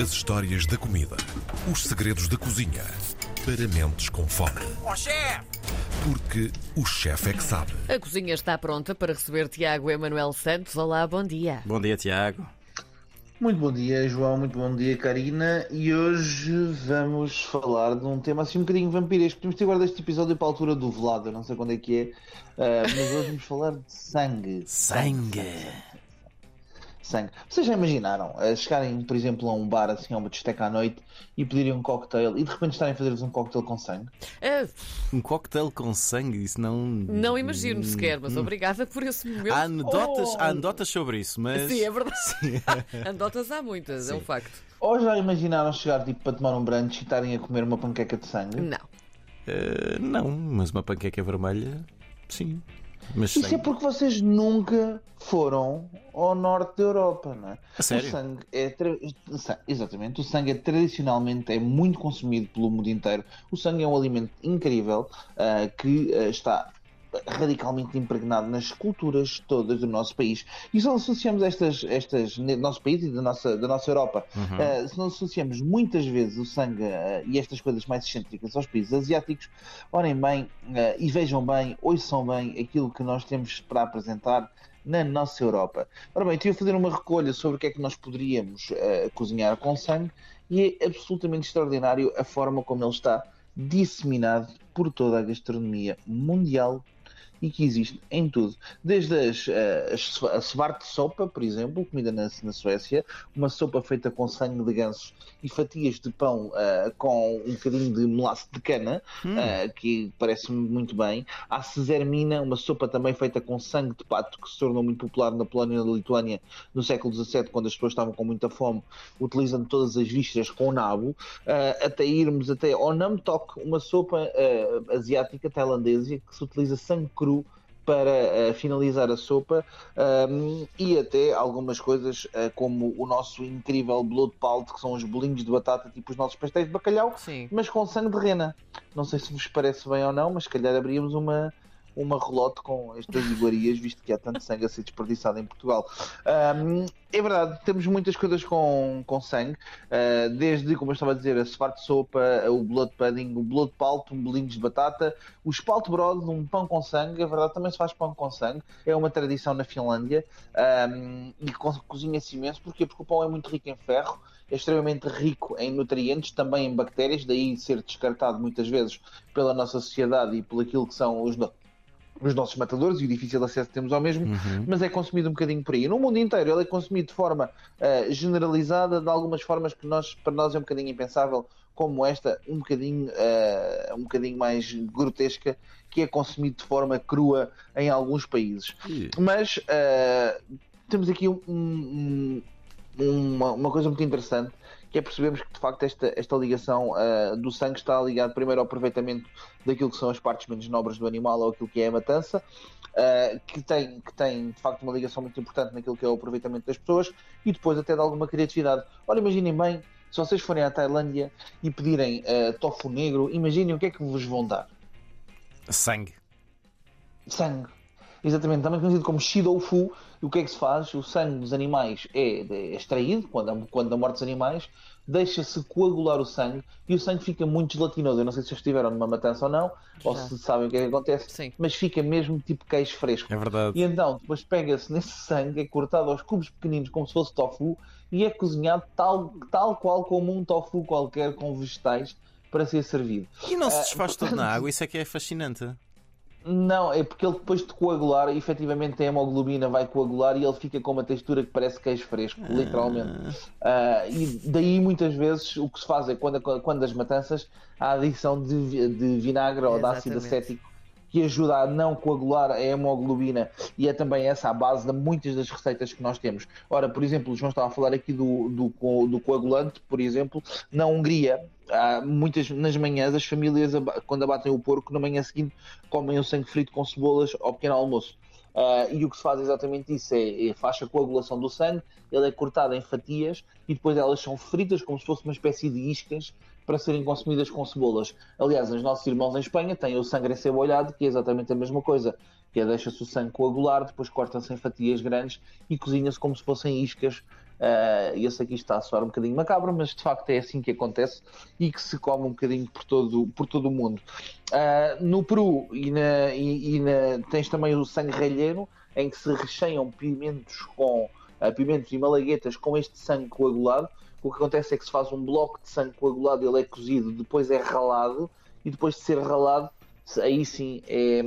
As histórias da comida. Os segredos da cozinha. Para mentes com fome. Ó chefe! Porque o chefe é que sabe. A cozinha está pronta para receber Tiago Emanuel Santos. Olá, bom dia. Bom dia, Tiago. Muito bom dia, João. Muito bom dia, Karina. E hoje vamos falar de um tema assim um bocadinho vampiresco. Podemos ter guardado este episódio para a altura do velado, não sei quando é que é, ah, mas hoje vamos falar de sangue. Sangue. Sangue. Vocês já imaginaram ah, chegarem, por exemplo, a um bar assim, a uma discoteca à noite e pedirem um cocktail e de repente estarem a fazer-vos um cocktail com sangue? Ah, Um cocktail com sangue, isso não. não imagino sequer, Hum. mas obrigada por esse momento. Há anedotas, Oh! há anedotas sobre isso, mas. Sim, é verdade. Andotas há muitas, é um Sim. facto. Ou já imaginaram chegar tipo, para tomar um brunch e estarem a comer uma panqueca de sangue? Não. Eh, não, mas uma panqueca vermelha, sim. Mas Isso é porque vocês nunca foram ao norte da Europa, não é? A sério? O sangue é tra- exatamente, o sangue é tradicionalmente é muito consumido pelo mundo inteiro. O sangue é um alimento incrível ah, que ah, está radicalmente impregnado nas culturas todas do nosso país. E só associamos estas, estas no nosso país e da nossa, da nossa Europa, Uhum. ah, se nós associamos muitas vezes o sangue ah, e estas coisas mais excêntricas aos países asiáticos, Orem bem eh, e vejam bem, ouçam bem aquilo que nós temos para apresentar na nossa Europa. Ora bem, estive a fazer uma recolha sobre o que é que nós poderíamos cozinhar com sangue e é absolutamente extraordinário a forma como ele está disseminado por toda a gastronomia mundial e que existe em tudo. Desde as, eh, as, a svart sopa, por exemplo, comida na, na Suécia, uma sopa feita com sangue de ganso e fatias de pão eh, com um bocadinho de melaço de cana, eh, que parece-me muito bem. Há Cesarmina, uma sopa também feita com sangue de pato, que se tornou muito popular na Polónia e na Lituânia no século XVII, quando as pessoas estavam com muita fome, utilizando todas as vísceras com nabo, eh, até irmos até ao Nam Tok, uma sopa asiática tailandesa que se utiliza sangue cru para eh, finalizar a sopa um, e até algumas coisas eh, como o nosso incrível blood palt, que são os bolinhos de batata, tipo os nossos pastéis de bacalhau, Sim. mas com sangue de rena. Não sei se vos parece bem ou não, mas se calhar abríamos uma, uma relote com estas iguarias, visto que há tanto sangue a ser desperdiçado em Portugal. Ahm, é verdade, temos muitas coisas com, com sangue, ah, desde, como eu estava a dizer, a svart sopa, o blood pudding, o blood palt, um bolinhos de batata, o spalt brod, um pão com sangue, é verdade, também se faz pão com sangue, é uma tradição na Finlândia. Ahm, e co- cozinha-se imenso, porquê? Porque o pão é muito rico em ferro, é extremamente rico em nutrientes, também em bactérias, daí ser descartado muitas vezes pela nossa sociedade e por aquilo que são os, no- os nossos matadores e o difícil acesso que temos ao mesmo, Uhum. mas é consumido um bocadinho por aí. No mundo inteiro ele é consumido de forma ah, generalizada, de algumas formas que nós, para nós é um bocadinho impensável, como esta, um bocadinho, ah, um bocadinho mais grotesca, que é consumido de forma crua em alguns países. Mas ah, temos aqui um- um- uma, uma coisa muito interessante que é percebermos que de facto esta, esta ligação ah, do sangue está ligado primeiro ao aproveitamento daquilo que são as partes menos nobres do animal ou aquilo que é a matança, ah, que, tem, que tem de facto uma ligação muito importante naquilo que é o aproveitamento das pessoas e depois até de alguma criatividade. Ora, imaginem bem, se vocês forem à Tailândia e pedirem ah, tofu negro, imaginem o que é que vos vão dar. sangue. Sangue. Exatamente, também conhecido como Shidofu. E o que é que se faz? O sangue dos animais é, é extraído quando, há- quando da morte dos animais, deixa-se coagular o sangue e o sangue fica muito gelatinoso. Eu não sei se vocês estiveram numa matança ou não, ou Já. se sabem o que é que acontece, Sim. mas fica mesmo tipo queijo fresco. É verdade. E então, depois pega-se nesse sangue, é cortado aos cubos pequeninos, como se fosse tofu, e é cozinhado tal, tal qual como um tofu qualquer com vegetais para ser servido. E não se Ah, desfaz todo na água, isso é que é fascinante. Não, é porque ele depois de coagular, efetivamente a hemoglobina vai coagular e ele fica com uma textura que parece queijo fresco, literalmente. Ah, e daí muitas vezes o que se faz é quando, quando as matanças a adição de, de vinagre ou de ácido acético que ajuda a não coagular a hemoglobina e é também essa a base de muitas das receitas que nós temos. Ora, por exemplo, o João estava a falar aqui do, do, do coagulante, por exemplo, na Hungria, há muitas nas manhãs as famílias quando abatem o porco, na manhã seguinte comem o sangue frito com cebolas ao pequeno almoço. Ah, e o que se faz é exatamente isso: é, é faz a coagulação do sangue, ele é cortado em fatias e depois elas são fritas como se fosse uma espécie de iscas para serem consumidas com cebolas. Aliás, os nossos irmãos em Espanha têm o sangue encebolhado, que é exatamente a mesma coisa, que é deixa-se o sangue coagular, depois corta-se em fatias grandes e cozinha-se como se fossem iscas Uh, sei que isto está a soar um bocadinho macabro, mas de facto é assim que acontece e que se come um bocadinho por todo, por todo o mundo. Uh, no Peru e, na, e, e na, tens também o sangue ralheiro, em que se recheiam pimentos com uh, pimentos e malaguetas com este sangue coagulado. O que acontece é que se faz um bloco de sangue coagulado, ele é cozido, depois é ralado e depois de ser ralado, aí sim é,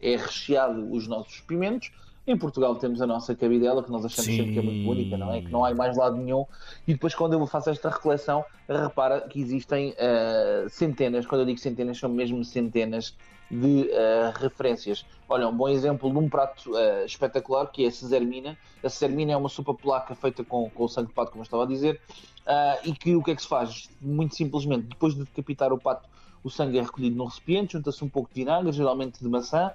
é recheado os nossos pimentos em Portugal temos a nossa cabidela, que nós achamos Sim. sempre que é muito única, não é? Que não há mais lado nenhum. E depois, quando eu faço esta recoleção, repara que existem uh, centenas, quando eu digo centenas, são mesmo centenas de uh, referências. Olha, um bom exemplo de um prato uh, espetacular que é a Cesarmina. A Cesarmina é uma sopa polaca feita com, com o sangue de pato, como eu estava a dizer, e que o que é que se faz? Muito simplesmente, depois de decapitar o pato, o sangue é recolhido num recipiente, junta-se um pouco de vinagre, geralmente de maçã,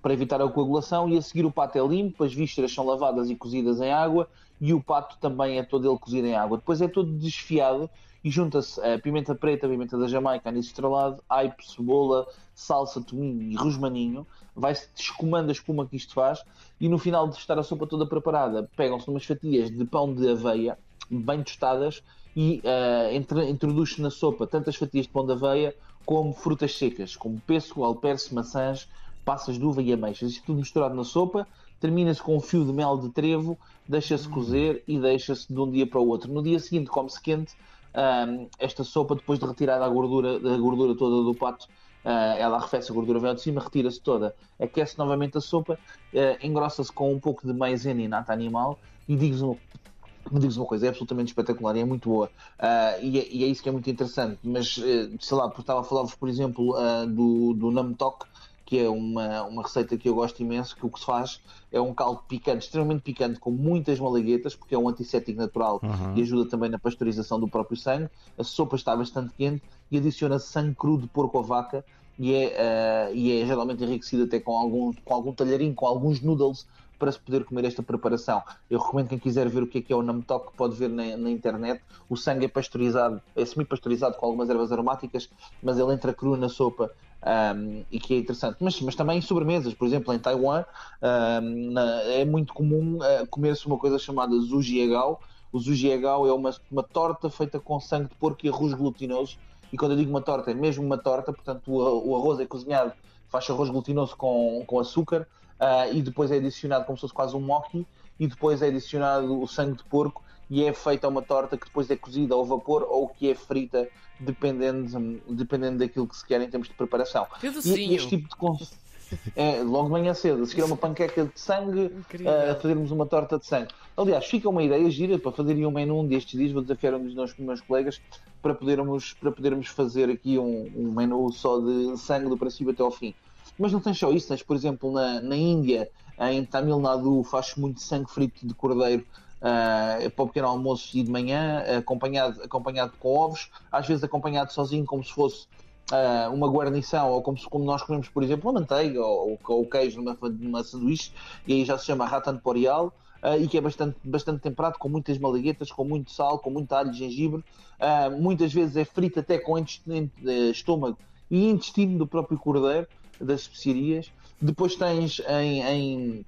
para evitar a coagulação e a seguir o pato é limpo, as vísceras são lavadas e cozidas em água e o pato também é todo ele cozido em água. Depois é todo desfiado e junta-se a pimenta preta, a pimenta da Jamaica, anis estrelado, aipo, cebola, salsa, tominho e rosmaninho. Vai-se descomando a espuma que isto faz e no final de estar a sopa toda preparada, pegam-se umas fatias de pão de aveia bem tostadas e uh, introduz-se na sopa tantas fatias de pão de aveia como frutas secas, como pêssego, alperce, maçãs, passas de uva e ameixas. Isto tudo misturado na sopa, termina-se com um fio de mel de trevo, deixa-se hum. cozer e deixa-se de um dia para o outro. No dia seguinte come-se quente um, esta sopa, depois de retirada a gordura, a gordura toda do pato, uh, ela arrefece a gordura, vem de cima, retira-se toda, aquece novamente a sopa, uh, engrossa-se com um pouco de maisena e nata animal e digo-vos uma, digo uma coisa, é absolutamente espetacular e é muito boa. Uh, e, é, e, é, isso que é muito interessante. Mas, uh, sei lá, porque estava a falar-vos, por exemplo, uh, do, do Namtok, que é uma, uma receita que eu gosto imenso, que o que se faz é um caldo picante, extremamente picante, com muitas malaguetas, porque é um antisséptico natural uhum. e ajuda também na pasteurização do próprio sangue. A sopa está bastante quente e adiciona sangue cru de porco ou vaca e é, uh, e é geralmente enriquecido até com algum, com algum talharinho, com alguns noodles para se poder comer esta preparação. Eu recomendo quem quiser ver o que é que é o namtok, pode ver na, na internet. O sangue é pasteurizado, é semi-pasteurizado com algumas ervas aromáticas, mas ele entra cru na sopa um, e que é interessante. Mas, mas também em sobremesas, por exemplo, em Taiwan um, na, é muito comum uh, comer-se uma coisa chamada zhujiagao. O zhujiagao é uma, uma torta feita com sangue de porco e arroz glutinoso. E quando eu digo uma torta, é mesmo uma torta, portanto o, o arroz é cozinhado, faz arroz glutinoso com, com açúcar uh, e depois é adicionado como se fosse quase um mochi e depois é adicionado o sangue de porco e é feita uma torta que depois é cozida ao vapor ou que é frita, dependendo, dependendo daquilo que se quer em termos de preparação. E este tipo de é, logo de manhã cedo, a seguir uma panqueca de sangue, uh, fazermos uma torta de sangue. Aliás, fica uma ideia gira para fazerem um menu um destes dias, vou desafiar um dos meus, meus colegas para podermos, para podermos fazer aqui um, um menu só de sangue do princípio até ao fim. Mas não tens só isso, tens, por exemplo, na, na Índia, em Tamil Nadu, faz muito sangue frito de cordeiro uh, para o pequeno almoço e de manhã, acompanhado, acompanhado com ovos, às vezes acompanhado sozinho, como se fosse uh, uma guarnição, ou como, como nós comemos, por exemplo, uma manteiga ou, ou queijo numa, numa sanduíche, e aí já se chama ratan porial. Uh, e que é bastante, bastante temperado, com muitas malaguetas, com muito sal, com muito alho e gengibre. Uh, muitas vezes é frito até com estômago e intestino do próprio cordeiro das especiarias. Depois tens em, em,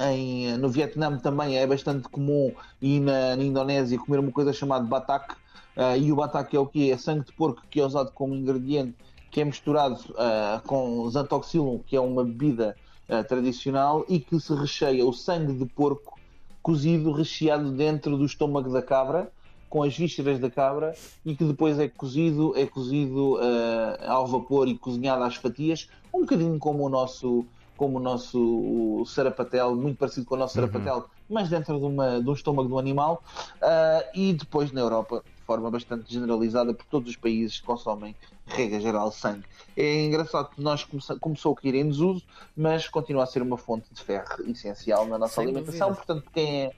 em, no Vietnã também é bastante comum e na, na Indonésia comer uma coisa chamada batak. Uh, e o batak é o que? É sangue de porco que é usado como ingrediente, que é misturado uh, com xantoxilum, que é uma bebida uh, tradicional, e que se recheia o sangue de porco cozido, recheado dentro do estômago da cabra com as vísceras da cabra e que depois é cozido, é cozido ao vapor e cozinhado às fatias, um bocadinho como o nosso como o nosso sarapatel, muito parecido com o nosso uhum. sarapatel, mas dentro de, uma, de um estômago do animal, uh, e depois na Europa, de forma bastante generalizada, por todos os países que consomem, regra geral, sangue. É engraçado que nós come começou a cair em desuso, mas continua a ser uma fonte de ferro essencial na nossa Sem alimentação, dúvida. portanto, quem é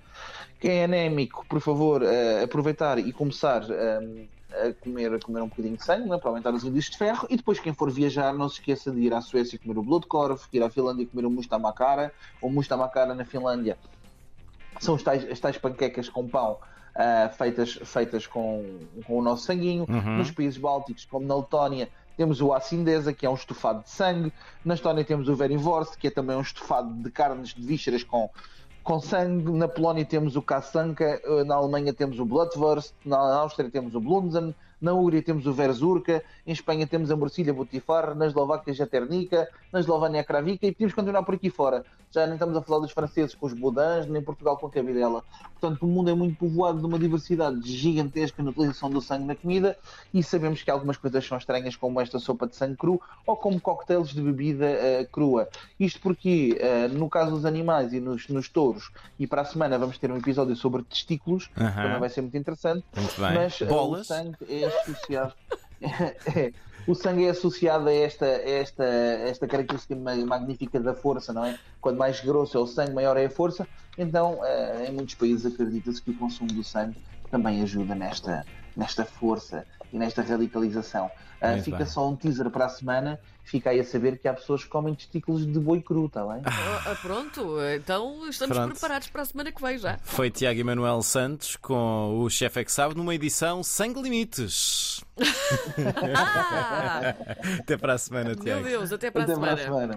quem é anémico, por favor, uh, aproveitar e começar um, a, comer, a comer um bocadinho de sangue né, para aumentar os índices de ferro. E depois, quem for viajar, não se esqueça de ir à Suécia comer o Bloodkorf, ir à Finlândia comer o Mustamakara. O Mustamakara na Finlândia são as tais, as tais panquecas com pão. Uh, feitas, feitas com, com o nosso sanguinho. Uhum. Nos países bálticos, como na Letónia, temos o Acindesa, que é um estofado de sangue. Na Estónia temos o Verimvorst, que é também um estofado de carnes de vísceras com, com sangue. Na Polónia temos o Kassanka, eh, na Alemanha temos o Bloodwurst, na Áustria temos o Blunzen, na Hungria temos o Verzurka, em Espanha temos a Morcilha Botifar, na Eslováquia a Jaternica, na Eslovénia a Kravica e podemos continuar por aqui fora. Já nem estamos a falar dos franceses com os Bodans, nem Portugal com a Cabidela. Portanto, o mundo é muito povoado de uma diversidade gigantesca na utilização do sangue na comida e sabemos que algumas coisas são estranhas, como esta sopa de sangue cru ou como coquetéis de bebida uh, crua. Isto porque, uh, no caso dos animais e nos, nos touros, e para a semana vamos ter um episódio sobre testículos, uh -huh. também vai ser muito interessante. Muito bem. Mas Bolas. o sangue é associado. é, o sangue é associado a esta, esta, esta característica magnífica da força, não é? Quanto mais grosso é o sangue, maior é a força. Então, em muitos países acredita-se que o consumo do sangue também ajuda nesta, nesta força e nesta radicalização. Uh, fica bem. só um teaser para a semana. Fica aí a saber que há pessoas que comem testículos de boi cru, está bem? Ah, pronto, então estamos pronto. preparados para a semana que vem já. Foi Tiago Emanuel Santos com o Chefe é que Sabe numa edição sem limites. ah! até para a semana, Tiago. Meu Deus, até para até a semana. Para a semana.